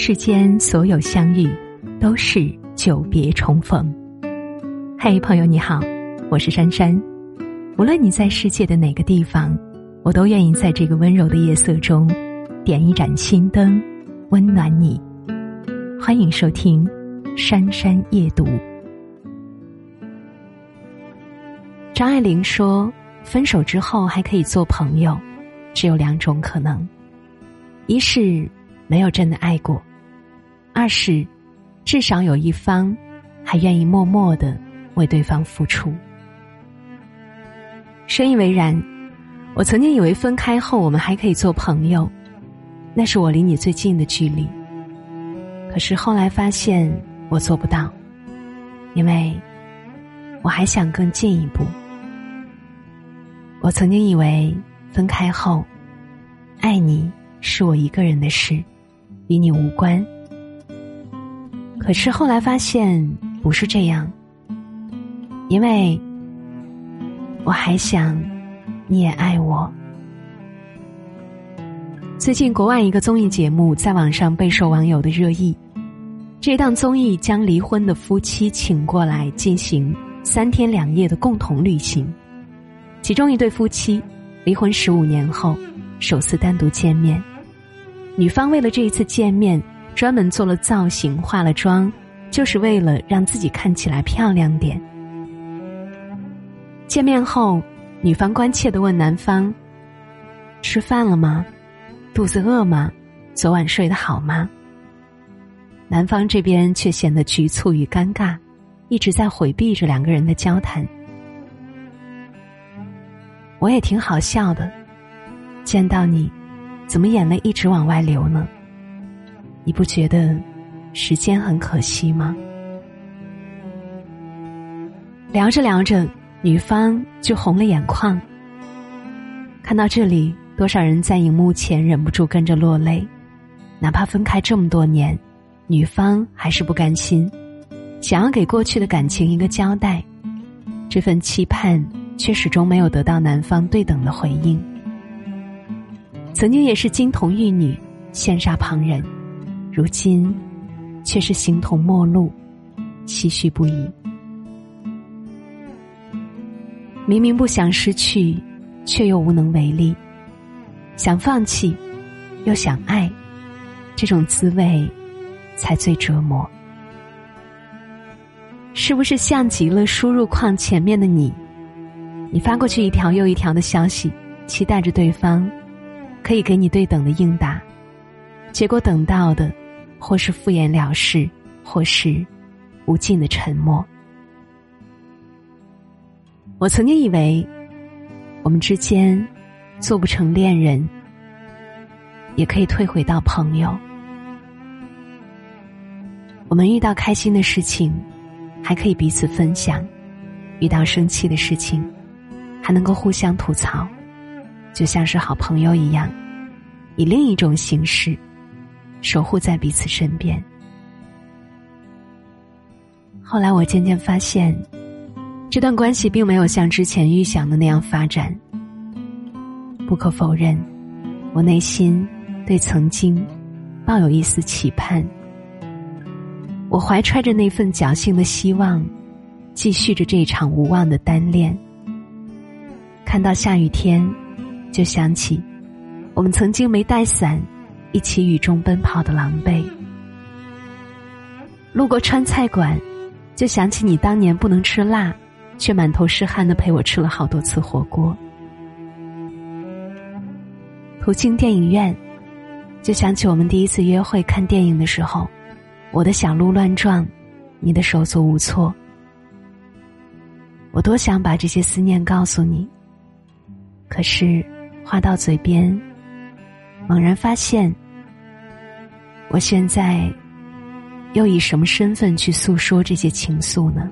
世间所有相遇，都是久别重逢。嘿，朋友你好，我是珊珊。无论你在世界的哪个地方，我都愿意在这个温柔的夜色中，点一盏心灯，温暖你。欢迎收听《珊珊夜读》。张爱玲说：“分手之后还可以做朋友，只有两种可能：一是没有真的爱过；二是至少有一方还愿意默默的为对方付出。”深以为然。我曾经以为分开后我们还可以做朋友，那是我离你最近的距离。可是后来发现我做不到，因为我还想更进一步。我曾经以为分开后，爱你是我一个人的事，与你无关。可是后来发现不是这样，因为我还想你也爱我。最近国外一个综艺节目在网上备受网友的热议，这档综艺将离婚的夫妻请过来进行三天两夜的共同旅行。其中一对夫妻离婚十五年后，首次单独见面。女方为了这一次见面，专门做了造型、化了妆，就是为了让自己看起来漂亮点。见面后，女方关切的问男方：“吃饭了吗？肚子饿吗？昨晚睡得好吗？”男方这边却显得局促与尴尬，一直在回避着两个人的交谈。我也挺好笑的，见到你，怎么眼泪一直往外流呢？你不觉得时间很可惜吗？聊着聊着，女方就红了眼眶。看到这里，多少人在荧幕前忍不住跟着落泪。哪怕分开这么多年，女方还是不甘心，想要给过去的感情一个交代。这份期盼。却始终没有得到男方对等的回应。曾经也是金童玉女，羡煞旁人，如今却是形同陌路，唏嘘不已。明明不想失去，却又无能为力；想放弃，又想爱，这种滋味才最折磨。是不是像极了输入框前面的你？你发过去一条又一条的消息，期待着对方可以给你对等的应答，结果等到的或是敷衍了事，或是无尽的沉默。我曾经以为我们之间做不成恋人，也可以退回到朋友。我们遇到开心的事情，还可以彼此分享；遇到生气的事情。还能够互相吐槽，就像是好朋友一样，以另一种形式守护在彼此身边。后来我渐渐发现，这段关系并没有像之前预想的那样发展。不可否认，我内心对曾经抱有一丝期盼，我怀揣着那份侥幸的希望，继续着这场无望的单恋。看到下雨天，就想起我们曾经没带伞，一起雨中奔跑的狼狈；路过川菜馆，就想起你当年不能吃辣，却满头是汗的陪我吃了好多次火锅；途经电影院，就想起我们第一次约会看电影的时候，我的小鹿乱撞，你的手足无措。我多想把这些思念告诉你。可是，话到嘴边，猛然发现，我现在又以什么身份去诉说这些情愫呢？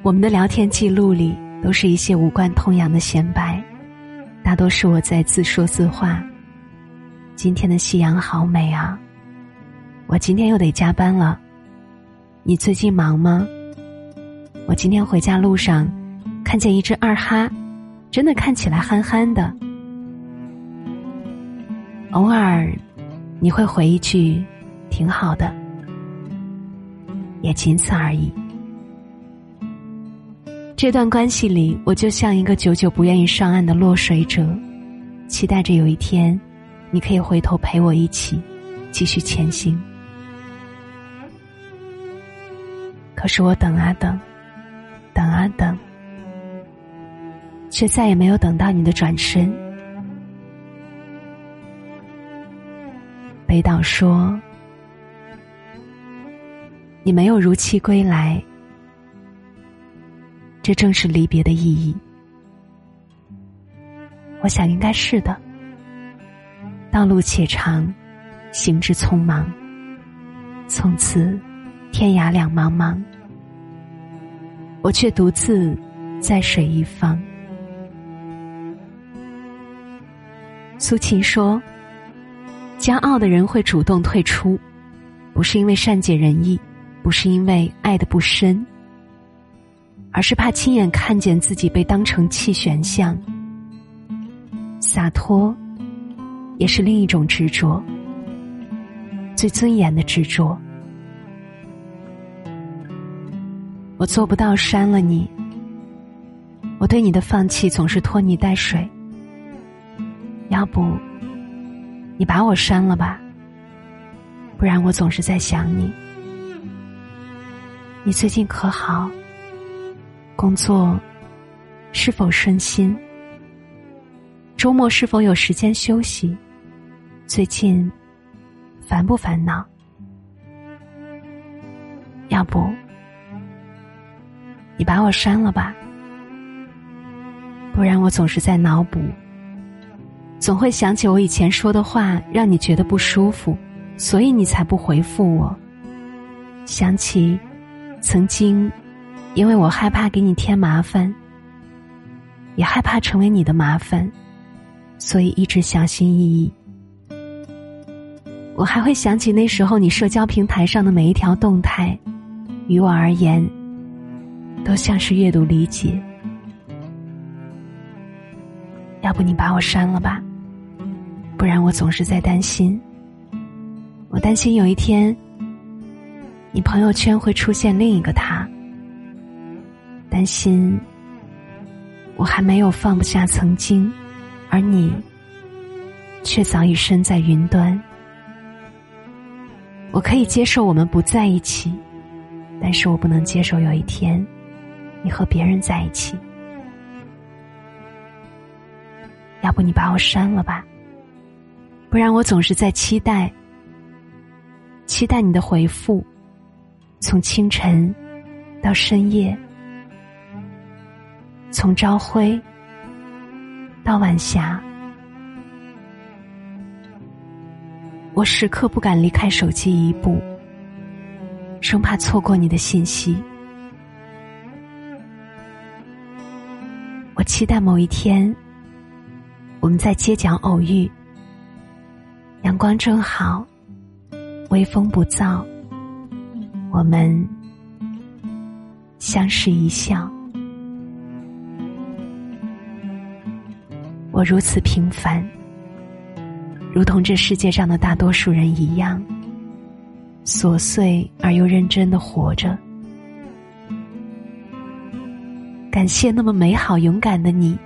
我们的聊天记录里都是一些无关痛痒的闲白，大多是我在自说自话。今天的夕阳好美啊！我今天又得加班了，你最近忙吗？我今天回家路上。看见一只二哈，真的看起来憨憨的。偶尔，你会回一句“挺好的”，也仅此而已。这段关系里，我就像一个久久不愿意上岸的落水者，期待着有一天，你可以回头陪我一起继续前行。可是我等啊等，等啊等，却再也没有等到你的转身。北岛说：“你没有如期归来，这正是离别的意义。”我想应该是的。道路且长，行之匆忙。从此，天涯两茫茫，我却独自在水一方。苏秦说。骄傲的人会主动退出，不是因为善解人意，不是因为爱的不深，而是怕亲眼看见自己被当成弃选项。洒脱，也是另一种执着，最尊严的执着。我做不到删了你，我对你的放弃总是拖泥带水。要不。你把我删了吧，不然我总是在想你。你最近可好？工作是否顺心？周末是否有时间休息？最近烦不烦恼？要不你把我删了吧，不然我总是在脑补。总会想起我以前说的话，让你觉得不舒服，所以你才不回复我。想起曾经，因为我害怕给你添麻烦，也害怕成为你的麻烦，所以一直小心翼翼。我还会想起那时候你社交平台上的每一条动态，于我而言，都像是阅读理解。要不你把我删了吧。然我总是在担心，我担心有一天，你朋友圈会出现另一个他，担心我还没有放不下曾经，而你却早已身在云端。我可以接受我们不在一起，但是我不能接受有一天，你和别人在一起。要不你把我删了吧。不然我总是在期待，期待你的回复，从清晨到深夜，从朝晖到晚霞，我时刻不敢离开手机一步，生怕错过你的信息。我期待某一天，我们在街角偶遇。阳光正好，微风不燥，我们相视一笑。我如此平凡，如同这世界上的大多数人一样，琐碎而又认真的活着。感谢那么美好勇敢的你，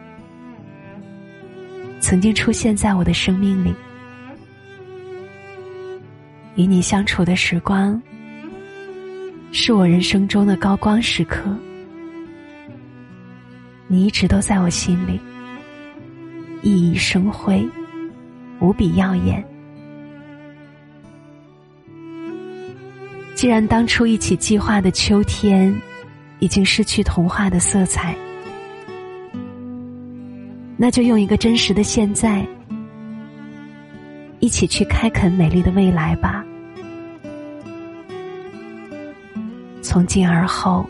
曾经出现在我的生命里。与你相处的时光，是我人生中的高光时刻。你一直都在我心里，熠熠生辉，无比耀眼。既然当初一起计划的秋天，已经失去童话的色彩，那就用一个真实的现在。一起去开垦美丽的未来吧。从今而后，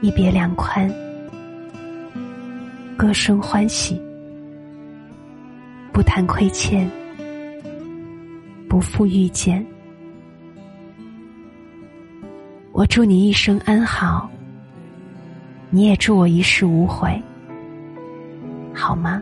一别两宽，歌声欢喜，不谈亏欠，不负遇见。我祝你一生安好，你也祝我一世无悔，好吗？